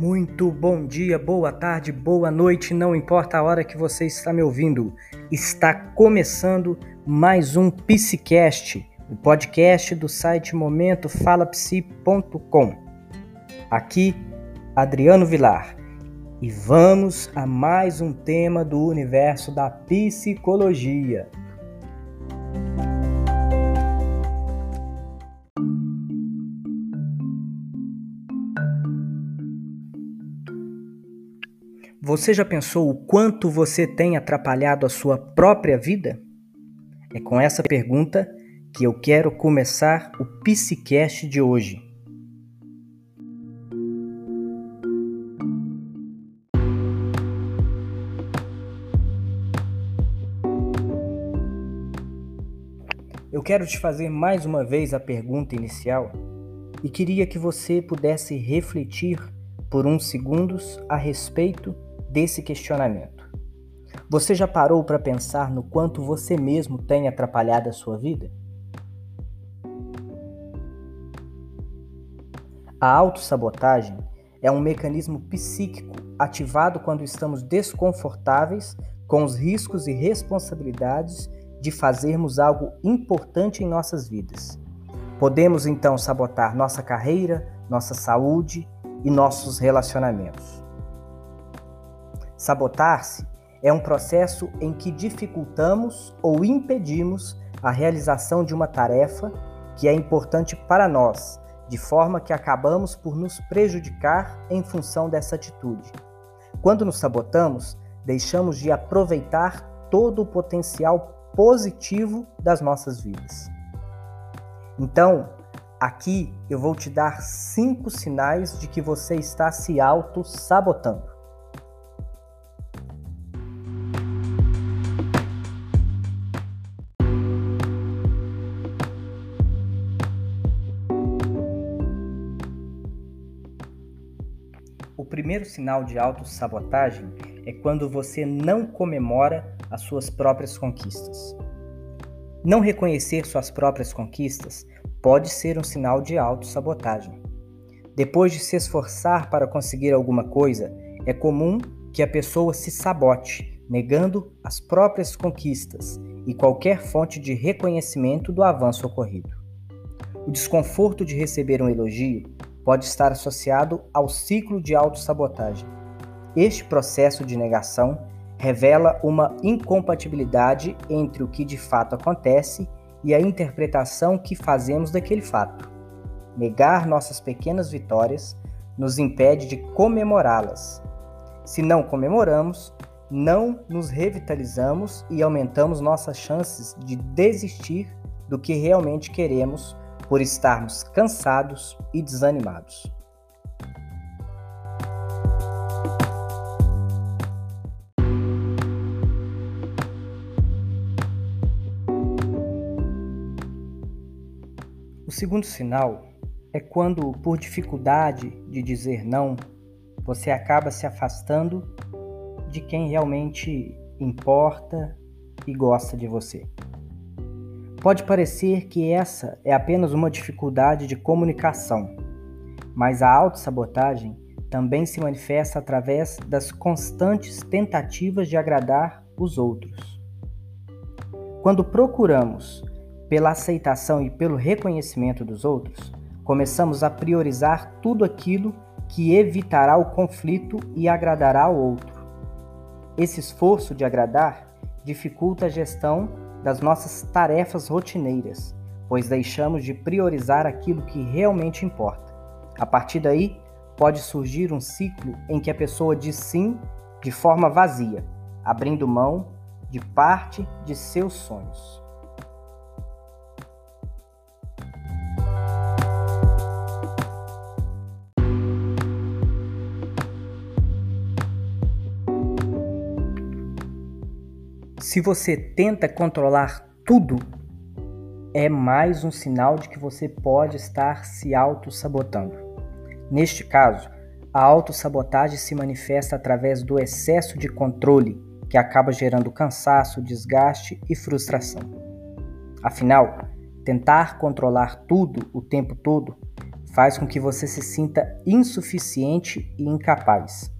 Muito bom dia, boa tarde, boa noite, não importa a hora que você está me ouvindo. Está começando mais um Psicast, o podcast do site momentofalapsi.com. Aqui, Adriano Vilar. E vamos a mais um tema do universo da psicologia. Você já pensou o quanto você tem atrapalhado a sua própria vida? É com essa pergunta que eu quero começar o Psicast de hoje. Eu quero te fazer mais uma vez a pergunta inicial e queria que você pudesse refletir por uns segundos a respeito desse questionamento. Você já parou para pensar no quanto você mesmo tem atrapalhado a sua vida? A autossabotagem é um mecanismo psíquico ativado quando estamos desconfortáveis com os riscos e responsabilidades de fazermos algo importante em nossas vidas. Podemos então sabotar nossa carreira, nossa saúde e nossos relacionamentos. Sabotar-se é um processo em que dificultamos ou impedimos a realização de uma tarefa que é importante para nós, de forma que acabamos por nos prejudicar em função dessa atitude. Quando nos sabotamos, deixamos de aproveitar todo o potencial positivo das nossas vidas. Então, aqui eu vou te dar cinco sinais de que você está se auto-sabotando. Primeiro sinal de autossabotagem é quando você não comemora as suas próprias conquistas. Não reconhecer suas próprias conquistas pode ser um sinal de autossabotagem. Depois de se esforçar para conseguir alguma coisa, é comum que a pessoa se sabote, negando as próprias conquistas e qualquer fonte de reconhecimento do avanço ocorrido. O desconforto de receber um elogio pode estar associado ao ciclo de autossabotagem. Este processo de negação revela uma incompatibilidade entre o que de fato acontece e a interpretação que fazemos daquele fato. Negar nossas pequenas vitórias nos impede de comemorá-las. Se não comemoramos, não nos revitalizamos e aumentamos nossas chances de desistir do que realmente queremos por estarmos cansados e desanimados. O segundo sinal é quando, por dificuldade de dizer não, você acaba se afastando de quem realmente importa e gosta de você. Pode parecer que essa é apenas uma dificuldade de comunicação, mas a autossabotagem também se manifesta através das constantes tentativas de agradar os outros. Quando procuramos pela aceitação e pelo reconhecimento dos outros, começamos a priorizar tudo aquilo que evitará o conflito e agradará ao outro. Esse esforço de agradar dificulta a gestão das nossas tarefas rotineiras, pois deixamos de priorizar aquilo que realmente importa. A partir daí, pode surgir um ciclo em que a pessoa diz sim de forma vazia, abrindo mão de parte de seus sonhos. Se você tenta controlar tudo, é mais um sinal de que você pode estar se auto-sabotando. Neste caso, a autossabotagem se manifesta através do excesso de controle, que acaba gerando cansaço, desgaste e frustração. Afinal, tentar controlar tudo o tempo todo faz com que você se sinta insuficiente e incapaz,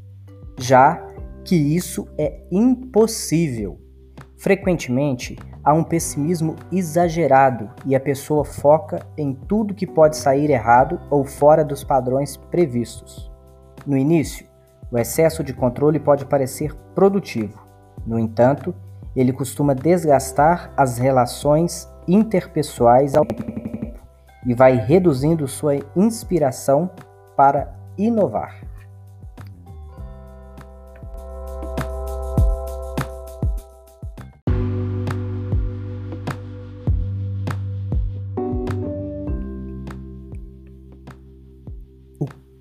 já que isso é impossível. Frequentemente, há um pessimismo exagerado e a pessoa foca em tudo que pode sair errado ou fora dos padrões previstos. No início, o excesso de controle pode parecer produtivo. No entanto, ele costuma desgastar as relações interpessoais ao tempo e vai reduzindo sua inspiração para inovar.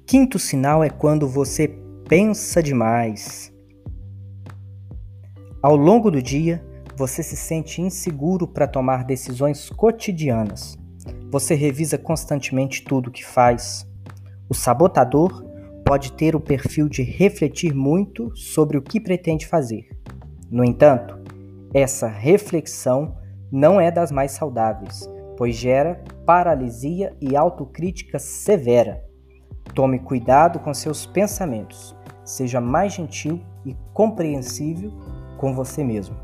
Quinto sinal é quando você pensa demais. Ao longo do dia, você se sente inseguro para tomar decisões cotidianas. Você revisa constantemente tudo o que faz. O sabotador pode ter o perfil de refletir muito sobre o que pretende fazer. No entanto, essa reflexão não é das mais saudáveis, pois gera paralisia e autocrítica severa. Tome cuidado com seus pensamentos. Seja mais gentil e compreensível com você mesmo.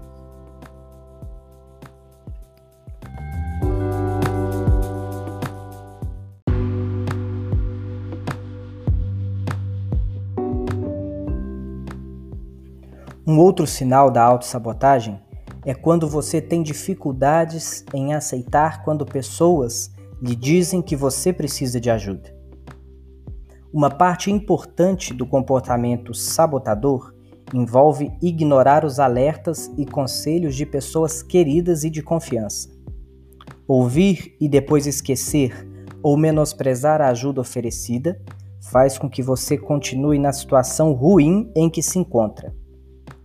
Um outro sinal da autossabotagem é quando você tem dificuldades em aceitar quando pessoas lhe dizem que você precisa de ajuda. Uma parte importante do comportamento sabotador envolve ignorar os alertas e conselhos de pessoas queridas e de confiança. Ouvir e depois esquecer ou menosprezar a ajuda oferecida faz com que você continue na situação ruim em que se encontra.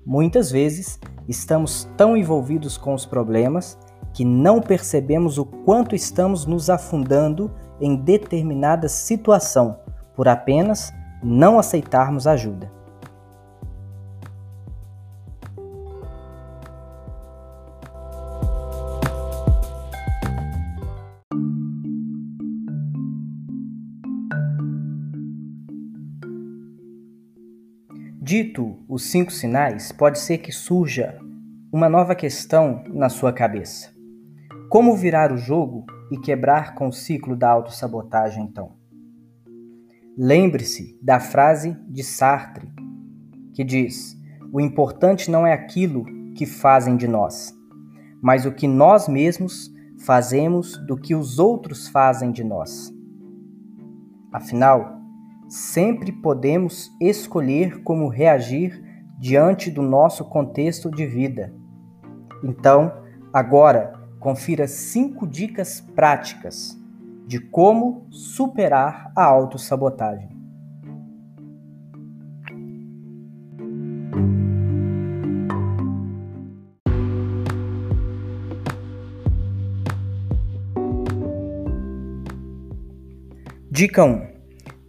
Muitas vezes estamos tão envolvidos com os problemas que não percebemos o quanto estamos nos afundando em determinada situação por apenas não aceitarmos ajuda. Dito os cinco sinais, pode ser que surja uma nova questão na sua cabeça. Como virar o jogo e quebrar com o ciclo da autossabotagem, então? Lembre-se da frase de Sartre, que diz: O importante não é aquilo que fazem de nós, mas o que nós mesmos fazemos do que os outros fazem de nós. Afinal, sempre podemos escolher como reagir diante do nosso contexto de vida. Então, agora, confira cinco dicas práticas de como superar a autossabotagem. Dica 1.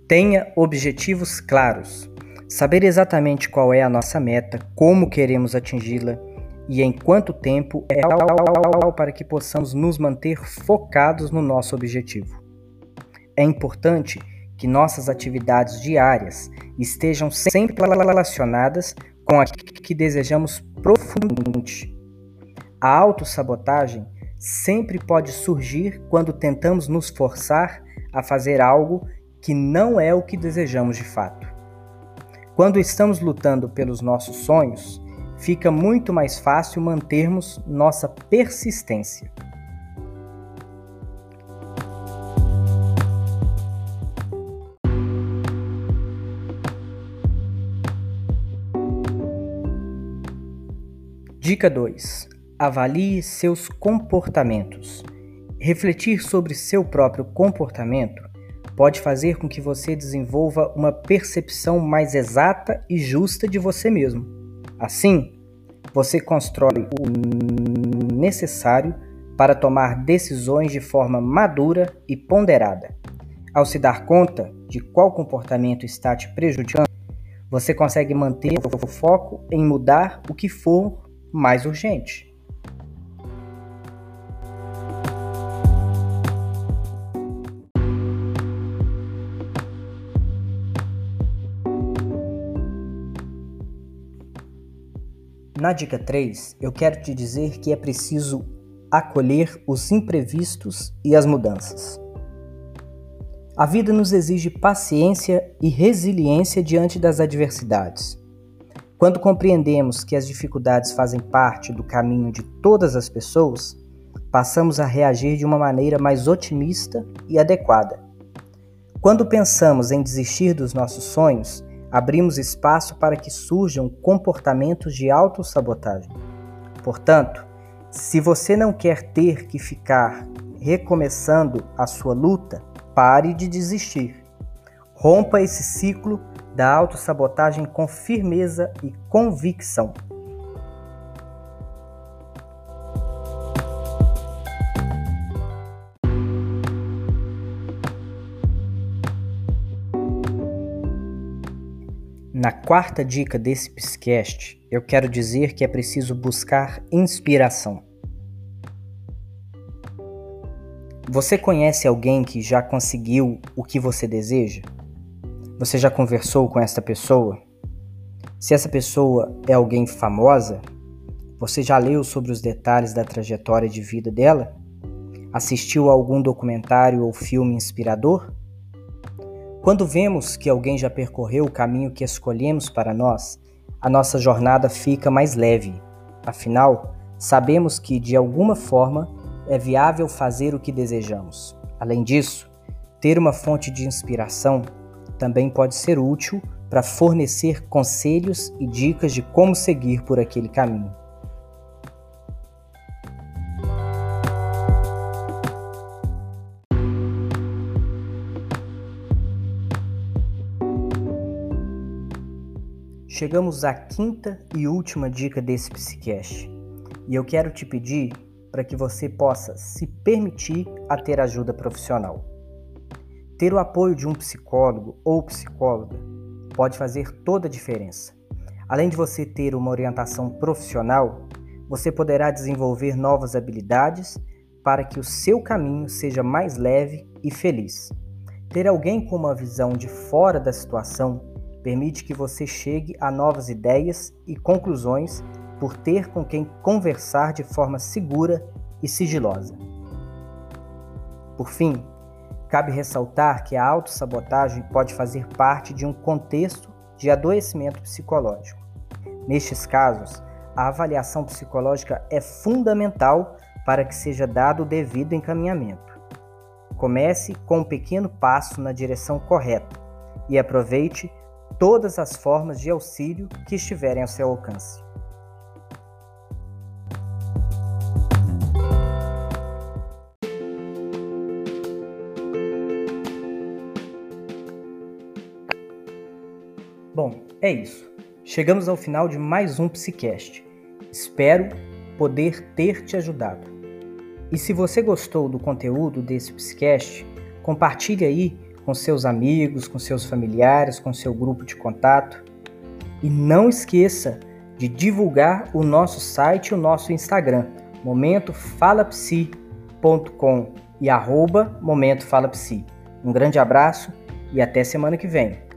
Tenha objetivos claros. Saber exatamente qual é a nossa meta, como queremos atingi-la e em quanto tempo é para que possamos nos manter focados no nosso objetivo. É importante que nossas atividades diárias estejam sempre relacionadas com aquilo que desejamos profundamente. A autossabotagem sempre pode surgir quando tentamos nos forçar a fazer algo que não é o que desejamos de fato. Quando estamos lutando pelos nossos sonhos, fica muito mais fácil mantermos nossa persistência. Dica 2. Avalie seus comportamentos. Refletir sobre seu próprio comportamento pode fazer com que você desenvolva uma percepção mais exata e justa de você mesmo. Assim, você constrói o necessário para tomar decisões de forma madura e ponderada. Ao se dar conta de qual comportamento está te prejudicando, você consegue manter o foco em mudar o que for mais urgente. Na dica 3, eu quero te dizer que é preciso acolher os imprevistos e as mudanças. A vida nos exige paciência e resiliência diante das adversidades. Quando compreendemos que as dificuldades fazem parte do caminho de todas as pessoas, passamos a reagir de uma maneira mais otimista e adequada. Quando pensamos em desistir dos nossos sonhos, abrimos espaço para que surjam comportamentos de autossabotagem. Portanto, se você não quer ter que ficar recomeçando a sua luta, pare de desistir. Rompa esse ciclo da autossabotagem com firmeza e convicção. Na quarta dica desse Psicast, eu quero dizer que é preciso buscar inspiração. Você conhece alguém que já conseguiu o que você deseja? Você já conversou com essa pessoa? Se essa pessoa é alguém famosa, você já leu sobre os detalhes da trajetória de vida dela? Assistiu a algum documentário ou filme inspirador? Quando vemos que alguém já percorreu o caminho que escolhemos para nós, a nossa jornada fica mais leve. Afinal, sabemos que de alguma forma é viável fazer o que desejamos. Além disso, ter uma fonte de inspiração também pode ser útil para fornecer conselhos e dicas de como seguir por aquele caminho. Chegamos à quinta e última dica desse Psicast. E eu quero te pedir para que você possa se permitir a ter ajuda profissional. Ter o apoio de um psicólogo ou psicóloga pode fazer toda a diferença. Além de você ter uma orientação profissional, você poderá desenvolver novas habilidades para que o seu caminho seja mais leve e feliz. Ter alguém com uma visão de fora da situação permite que você chegue a novas ideias e conclusões por ter com quem conversar de forma segura e sigilosa. Por fim, cabe ressaltar que a autossabotagem pode fazer parte de um contexto de adoecimento psicológico. Nestes casos, a avaliação psicológica é fundamental para que seja dado o devido encaminhamento. Comece com um pequeno passo na direção correta e aproveite todas as formas de auxílio que estiverem ao seu alcance. Bom, é isso. Chegamos ao final de mais um Psicast. Espero poder ter te ajudado. E se você gostou do conteúdo desse Psicast, compartilhe aí com seus amigos, com seus familiares, com seu grupo de contato. E não esqueça de divulgar o nosso site e o nosso Instagram, momentofalapsi.com e arroba momentofalapsi. Um grande abraço e até semana que vem.